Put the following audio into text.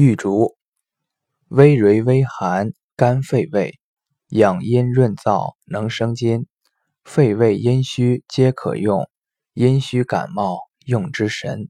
玉竹。微蕊微寒甘肺胃养阴润燥能生津。肺胃阴虚皆可用阴虚感冒用之神。